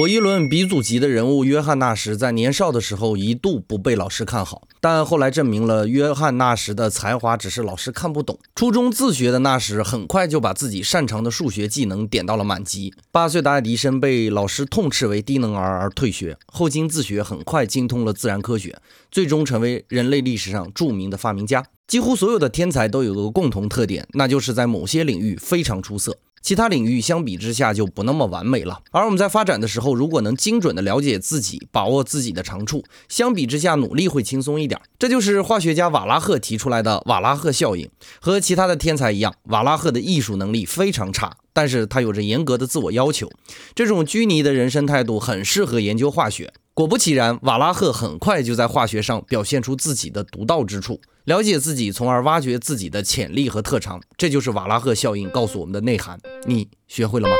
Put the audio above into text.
博弈论鼻祖级的人物约翰纳什在年少的时候一度不被老师看好，但后来证明了约翰纳什的才华只是老师看不懂。初中自学的纳什很快就把自己擅长的数学技能点到了满级。八岁的爱迪生被老师痛斥为低能儿而退学，后经自学很快精通了自然科学，最终成为人类历史上著名的发明家。几乎所有的天才都有个共同特点，那就是在某些领域非常出色。其他领域相比之下就不那么完美了。而我们在发展的时候，如果能精准的了解自己，把握自己的长处，相比之下努力会轻松一点。这就是化学家瓦拉赫提出来的瓦拉赫效应。和其他的天才一样，瓦拉赫的艺术能力非常差，但是他有着严格的自我要求。这种拘泥的人生态度很适合研究化学。果不其然，瓦拉赫很快就在化学上表现出自己的独到之处。了解自己，从而挖掘自己的潜力和特长，这就是瓦拉赫效应告诉我们的内涵。你学会了吗？